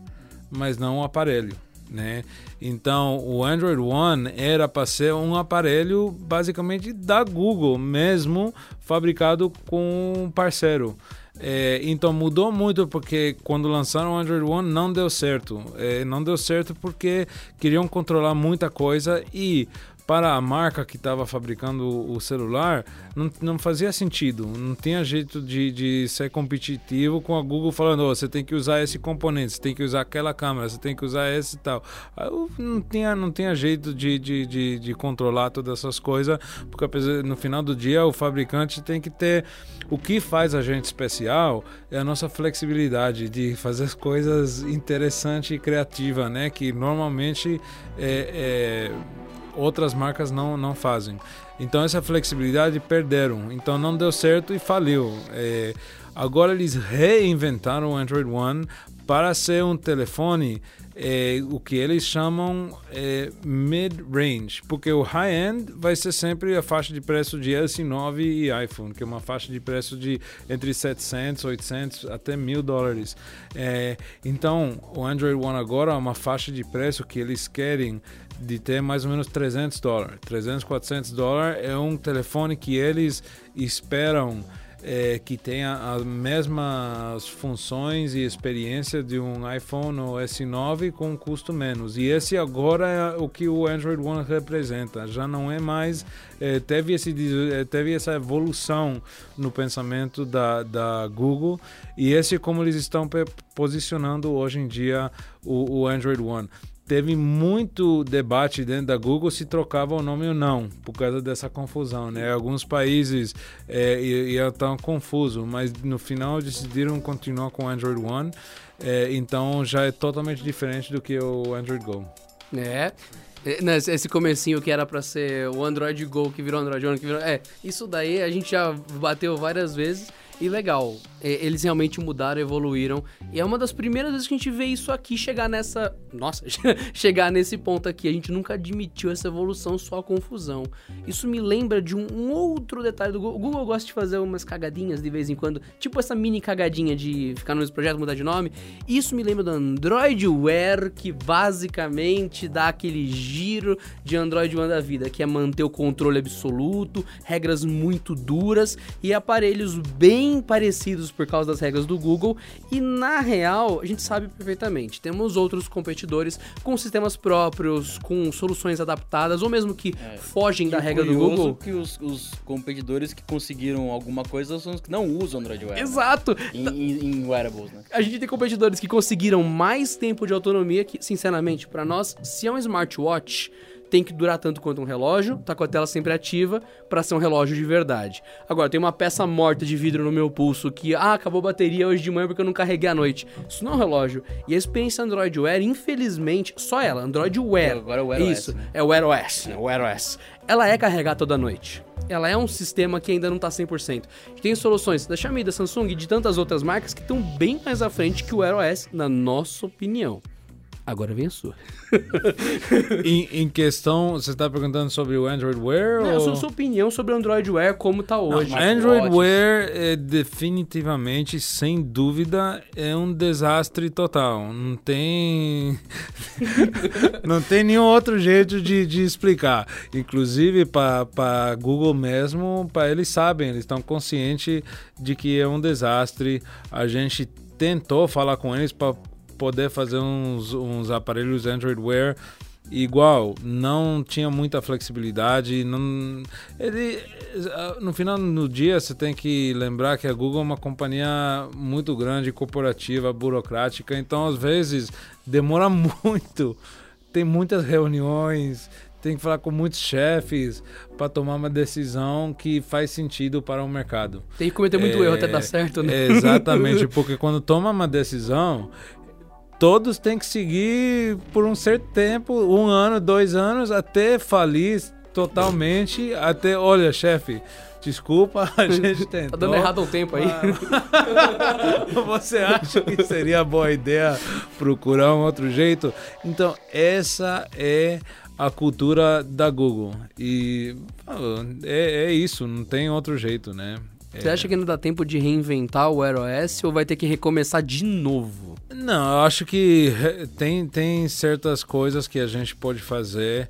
mas não o aparelho né? Então, o Android One era para ser um aparelho basicamente da Google, mesmo fabricado com um parceiro. É, então mudou muito porque quando lançaram o Android One não deu certo. É, não deu certo porque queriam controlar muita coisa e para a marca que estava fabricando o celular, não, não fazia sentido. Não tinha jeito de, de ser competitivo com a Google falando: oh, você tem que usar esse componente, você tem que usar aquela câmera, você tem que usar esse e tal. não tinha, não tinha jeito de, de, de, de controlar todas essas coisas, porque no final do dia o fabricante tem que ter. O que faz a gente especial é a nossa flexibilidade de fazer coisas interessantes e criativas, né? Que normalmente é, é outras marcas não, não fazem. Então essa flexibilidade perderam. Então não deu certo e faliu. É, agora eles reinventaram o Android One para ser um telefone é, o que eles chamam é, mid-range, porque o high-end vai ser sempre a faixa de preço de S9 e iPhone, que é uma faixa de preço de entre 700, 800 até mil dólares. É, então, o Android One agora é uma faixa de preço que eles querem de ter mais ou menos 300 dólares. 300, 400 dólares é um telefone que eles esperam é, que tenha as mesmas funções e experiência de um iPhone ou S9 com um custo menos. E esse agora é o que o Android One representa. Já não é mais. É, teve, esse, é, teve essa evolução no pensamento da, da Google e esse é como eles estão posicionando hoje em dia o, o Android One teve muito debate dentro da Google se trocava o nome ou não, por causa dessa confusão, né? Alguns países é, iam tão confuso, mas no final decidiram continuar com o Android One, é, então já é totalmente diferente do que o Android Go. É. é esse comecinho que era para ser o Android Go, que virou Android One, que virou... É, isso daí a gente já bateu várias vezes E legal, é, eles realmente mudaram, evoluíram. E é uma das primeiras vezes que a gente vê isso aqui chegar nessa. Nossa, [LAUGHS] chegar nesse ponto aqui. A gente nunca admitiu essa evolução, só a confusão. Isso me lembra de um, um outro detalhe do Google. O Google gosta de fazer umas cagadinhas de vez em quando, tipo essa mini cagadinha de ficar nos projetos mudar de nome. Isso me lembra do Android Wear, que basicamente dá aquele giro de Android One da vida, que é manter o controle absoluto, regras muito duras e aparelhos bem parecidos por causa das regras do Google. E na real, a gente sabe perfeitamente, temos outros competidores com sistemas próprios, com soluções adaptadas, ou mesmo que É. fogem da E o regra do Google. que os, os competidores que conseguiram alguma coisa são os que não usam Android Wear. né? Exato! Em, em, em wearables, né? A gente tem competidores que conseguiram mais tempo de autonomia que, sinceramente, pra nós, se é um smartwatch, tem que durar tanto quanto um relógio, tá com a tela sempre ativa, pra ser um relógio de verdade. Agora, tem uma peça morta de vidro no meu pulso que, ah, acabou a bateria hoje de manhã porque eu não carreguei à noite. Isso não é um relógio. E a experiência Android Wear, infelizmente, só ela, Android Wear. Agora é o Wear OS, Isso, né? é o Wear OS, né? O Wear OS. Ela é carregada toda noite. Ela é um sistema que ainda não tá 100%. A gente tem soluções da Xiaomi, da Samsung e de tantas outras marcas que estão bem mais à frente que o Wear OS, na nossa opinião. Agora vem a sua. [LAUGHS] em, em questão, você está perguntando sobre o Android Wear? Não, ou... sua, sua opinião sobre o Android Wear como tá hoje. mas- Android Smartwatch. Wear é definitivamente, sem dúvida, é um desastre total. Não tem. [LAUGHS] não tem nenhum outro jeito de, de explicar. Inclusive, para Google mesmo, para eles sabem, eles estão conscientes de que é um desastre. A gente tentou falar com eles para poder fazer uns, uns aparelhos Android Wear igual, não tinha muita flexibilidade, não ele no final do dia você tem que lembrar que a Google é uma companhia muito grande, corporativa, burocrática, então às vezes demora [LAUGHS] muito. Tem muitas reuniões, tem que falar com muitos chefes para tomar uma decisão que faz sentido para o mercado. Tem que cometer muito É, erro até dar certo, né? Exatamente, [LAUGHS] porque quando toma uma decisão, todos têm que seguir por um certo tempo, um ano, dois anos, até falir totalmente, até, olha, chefe, desculpa, [LAUGHS] a gente [LAUGHS] tentou. Tá dando errado um tempo aí. [LAUGHS] Você acha que seria boa ideia procurar um outro jeito? Então, essa é a cultura da Google. E é, é isso, não tem outro jeito, né? Você acha que não dá tempo de reinventar o Wear OS ou vai ter que recomeçar de novo? Não, eu acho que re- tem, tem certas coisas que a gente pode fazer.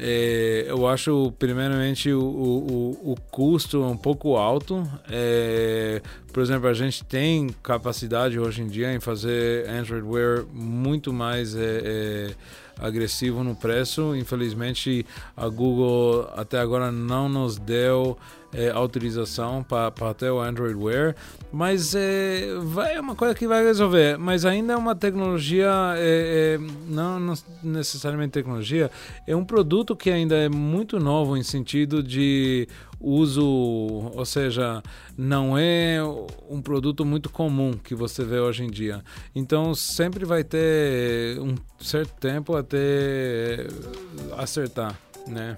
É, eu acho, primeiramente, o, o, o custo é um pouco alto. É, por exemplo, a gente tem capacidade hoje em dia em fazer Android Wear muito mais é, agressivo no preço. Infelizmente, a Google até agora não nos deu é, autorização para ter o Android Wear, mas é, vai, é uma coisa que vai resolver. Mas ainda é uma tecnologia, é, é, não, não necessariamente tecnologia, é um produto que ainda é muito novo em sentido de uso, ou seja, não é um produto muito comum que você vê hoje em dia. Então sempre vai ter um certo tempo até acertar, né?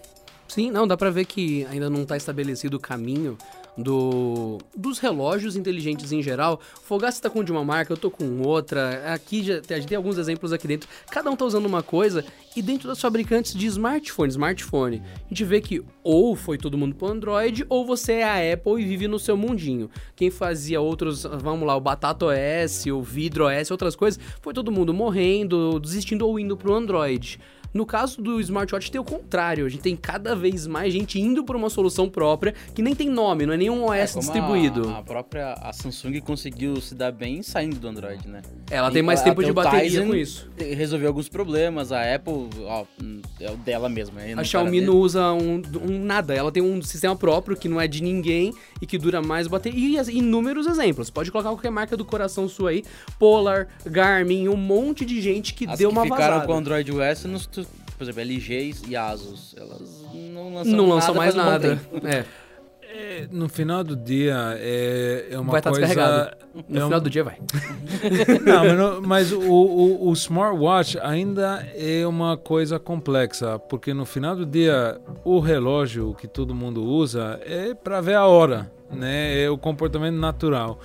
Sim, não, dá pra ver que ainda não tá estabelecido o caminho do dos relógios inteligentes em geral. Fogaça tá com de uma marca, eu tô com outra. Aqui já tem alguns exemplos aqui dentro. Cada um tá usando uma coisa e dentro das fabricantes de smartphone, smartphone, a gente vê que ou foi todo mundo pro Android ou você é a Apple e vive no seu mundinho. Quem fazia outros, vamos lá, o Batata OS, o Vidro OS, outras coisas, foi todo mundo morrendo, desistindo ou indo pro Android. No caso do smartwatch tem o contrário, a gente tem cada vez mais gente indo por uma solução própria que nem tem nome, não é nenhum OS É, distribuído. A, a própria a Samsung conseguiu se dar bem saindo do Android, né? Ela tem mais a- tempo de bateria Tizen com isso. Resolveu alguns problemas, a Apple, ó, é o dela mesma. é no A Xiaomi não usa um, um nada, ela tem um sistema próprio que não é de ninguém e que dura mais bateria. E as- inúmeros exemplos. Pode colocar qualquer marca do coração sua aí, Polar, Garmin, um monte de gente que As deu que uma ficaram vazada. com o Android OS, nos, por exemplo, LG e Asus, elas não lançam não lançam nada mais um nada. É. É, no final do dia é, é uma Vai estar coisa. descarregado. No é um- final do dia vai. [LAUGHS] Não, mas, no- mas o, o, o smartwatch ainda é uma coisa complexa, porque no final do dia o relógio que todo mundo usa é para ver a hora, né? É o comportamento natural.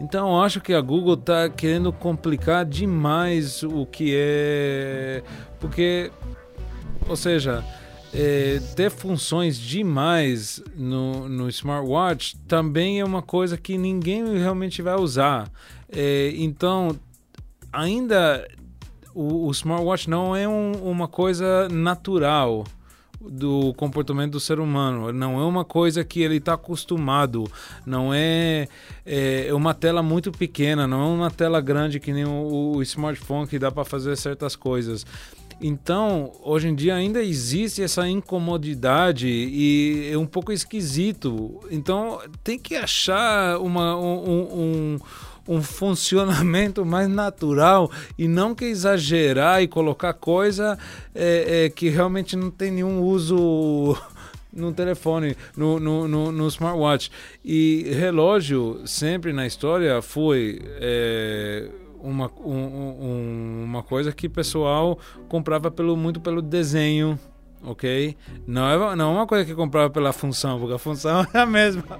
Então eu acho que a Google está querendo complicar demais o que é, porque, ou seja, é, ter funções demais no, no smartwatch também é uma coisa que ninguém realmente vai usar. É, então, ainda o, o smartwatch não é um- uma coisa natural do comportamento do ser humano. Não é uma coisa que ele está acostumado. Não é, é é uma tela muito pequena. Não é uma tela grande que nem o, o smartphone que dá para fazer certas coisas. Então, hoje em dia ainda existe essa incomodidade e é um pouco esquisito. Então, tem que achar uma, um, um- um funcionamento mais natural e não que exagerar e colocar coisa é, é, que realmente não tem nenhum uso [LAUGHS] no telefone, no, no, no, no smartwatch. E relógio, sempre na história, foi é, uma, um- um- uma coisa que o pessoal comprava pelo, muito pelo desenho. Ok? Não é, não é uma coisa que comprava pela função, porque a função [LAUGHS] é a mesma. tá?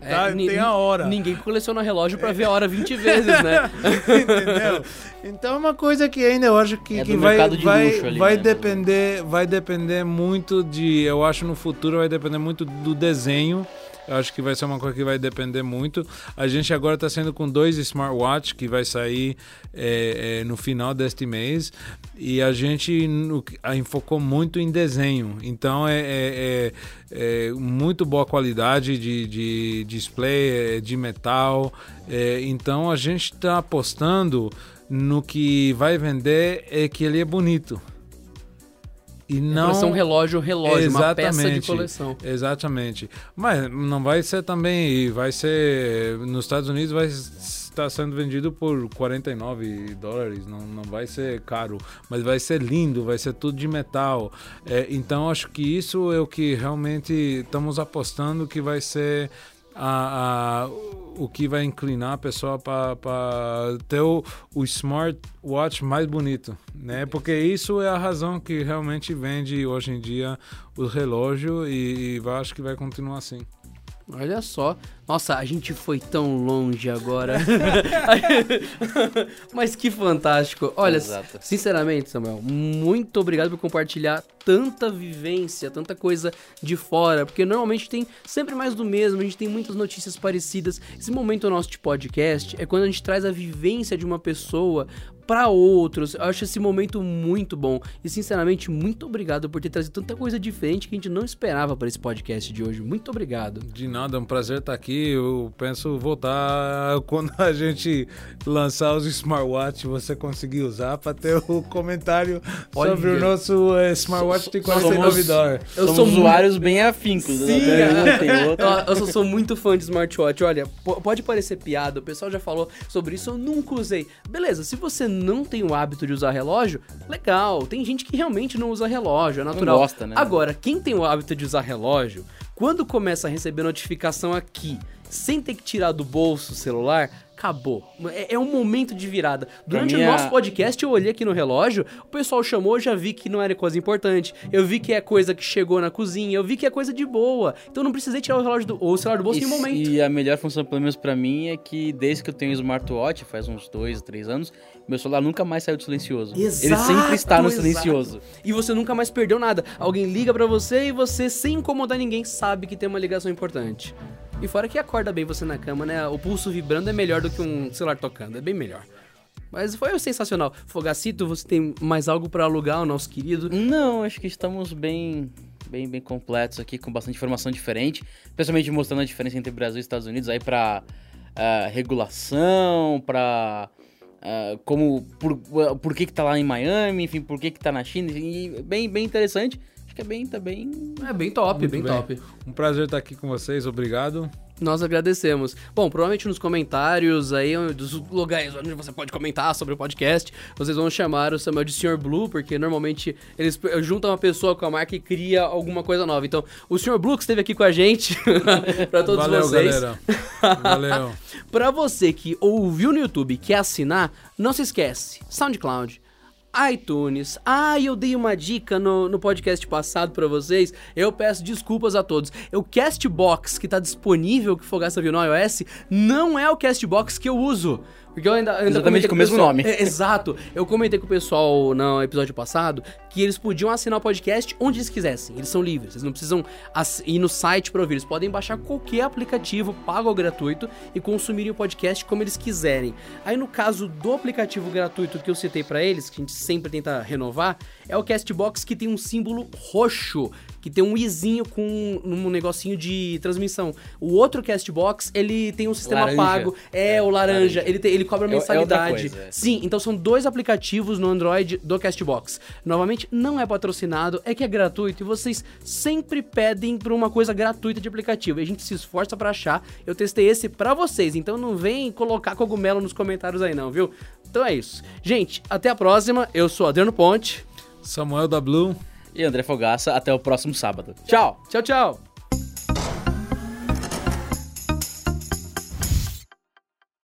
É, ni- tem a hora. Ninguém coleciona relógio pra ver a hora 20 vezes, né? [LAUGHS] Entendeu? Então é uma coisa que ainda eu acho que, É que vai, vai, ali, vai né? depender, vai depender muito de, eu acho no futuro vai depender muito do desenho. Eu acho que vai ser uma coisa que vai depender muito. A gente agora está saindo com dois smartwatch que vai sair é, é, no final deste mês e a gente no- a enfocou muito em desenho. Então é, é- é- é muito boa qualidade de, de display, é de metal. Então a gente está apostando no que vai vender é que ele é bonito. E Não... não ser um relógio, relógio, uma peça de Exatamente. coleção. Exatamente. Mas não vai ser também, vai ser nos Estados Unidos vai estar sendo vendido por 49 dólares, não, não vai ser caro, mas vai ser lindo, vai ser tudo de metal. É, então acho que isso é o que realmente estamos apostando que vai ser a, a- o que vai inclinar a pessoa para ter o, o smartwatch mais bonito, né? Porque isso é a razão que realmente vende hoje em dia o relógio e, e acho que vai continuar assim. Olha só. Nossa, a gente foi tão longe agora. [LAUGHS] Mas que fantástico. Olha, Exato. sinceramente, Samuel, muito obrigado por compartilhar tanta vivência, tanta coisa de fora, porque normalmente tem sempre mais do mesmo, a gente tem muitas notícias parecidas. Esse momento nosso de podcast é quando a gente traz a vivência de uma pessoa para outros. Eu acho esse momento muito bom. E sinceramente, muito obrigado por ter trazido tanta coisa diferente que a gente não esperava para esse podcast de hoje. Muito obrigado. De nada, é um prazer estar aqui. Eu penso voltar [LAUGHS] quando a gente lançar os smartwatch, você conseguir usar para ter o comentário Olha. sobre o nosso eh, smartwatch de 49 somos- dólares. Eu Somos sou usuários bem afincos. Sim, né? [LAUGHS] Eu, eu só sou muito fã de smartwatch. Olha, po- pode parecer piada, o pessoal já falou sobre isso, eu nunca usei. Beleza, se você não tem o hábito de usar relógio, legal. Tem gente que realmente não usa relógio, é natural. gosta, né? Agora, quem tem o hábito de usar relógio, quando começa a receber notificação aqui, sem ter que tirar do bolso o celular, acabou. É, é um momento de virada. Durante mim, o nosso podcast, eu olhei aqui no relógio, o pessoal chamou, já vi que não era coisa importante. Eu vi que é coisa que chegou na cozinha, eu vi que é coisa de boa. Então não precisei tirar o relógio do, ou o celular do bolso em um E- momento. E a melhor função, pelo menos pra mim, é que desde que eu tenho smartwatch, faz uns dois, três anos, meu celular nunca mais saiu do silencioso. Ele sempre está no exato. silencioso. E você nunca mais perdeu nada. Alguém liga pra você e você, sem incomodar ninguém, sabe que tem uma ligação importante. E fora que acorda bem você na cama, né? O pulso vibrando é melhor do que um celular tocando, é bem melhor. Mas foi sensacional. Fogacito, você tem mais algo pra alugar, o nosso querido? Não, acho que estamos bem, bem, bem completos aqui, com bastante informação diferente, principalmente mostrando a diferença entre Brasil e Estados Unidos aí pra ah, regulação, pra ah, como, por, por que que tá lá em Miami, enfim, por que que tá na China, e bem, bem interessante. Que é bem, tá bem... É bem top, Muito bem, bem. top. Um prazer estar aqui com vocês, obrigado. Nós agradecemos. Bom, provavelmente nos comentários aí, dos lugares onde você pode comentar sobre o podcast, vocês vão chamar o Samuel de Sr. Blue, porque normalmente eles juntam uma pessoa com a marca e cria alguma coisa nova. Então, o Sr. Blue que esteve aqui com a gente, [LAUGHS] para todos Valeu, vocês. galera. Valeu. [LAUGHS] Pra você que ouviu no YouTube e quer assinar, não se esquece, SoundCloud, iTunes. Ah, eu dei uma dica no, no podcast passado pra vocês. Eu peço desculpas a todos. O Castbox que tá disponível que Fogaça viu no iOS não é o Castbox que eu uso. Porque eu ainda, eu ainda Exatamente com o mesmo pessoal- nome. É, exato. Eu comentei com o pessoal no episódio passado que eles podiam assinar o podcast onde eles quisessem. Eles são livres. Eles não precisam ir no site pra ouvir. Eles podem baixar qualquer aplicativo pago ou gratuito e consumirem o podcast como eles quiserem. Aí no caso do aplicativo gratuito que eu citei pra eles, que a gente sempre tenta renovar, é o Castbox que tem um símbolo roxo, que tem um izinho com um negocinho de transmissão. O outro Castbox, ele tem um sistema Laranja. pago. É, o laranja. laranja. Ele, tem- ele cobra É- é mensalidade. coisa, é. Sim, então são dois aplicativos no Android do Castbox. Novamente, não é patrocinado, é que é gratuito e vocês sempre pedem por uma coisa gratuita de aplicativo. E a gente se esforça pra achar. Eu testei esse pra vocês, então não vem colocar cogumelo nos comentários aí não, viu? Então é isso. Gente, até a próxima. Eu sou Adriano Ponte. Samuel da Blue. E André Fogaça, até o próximo sábado. Tchau! Tchau, tchau.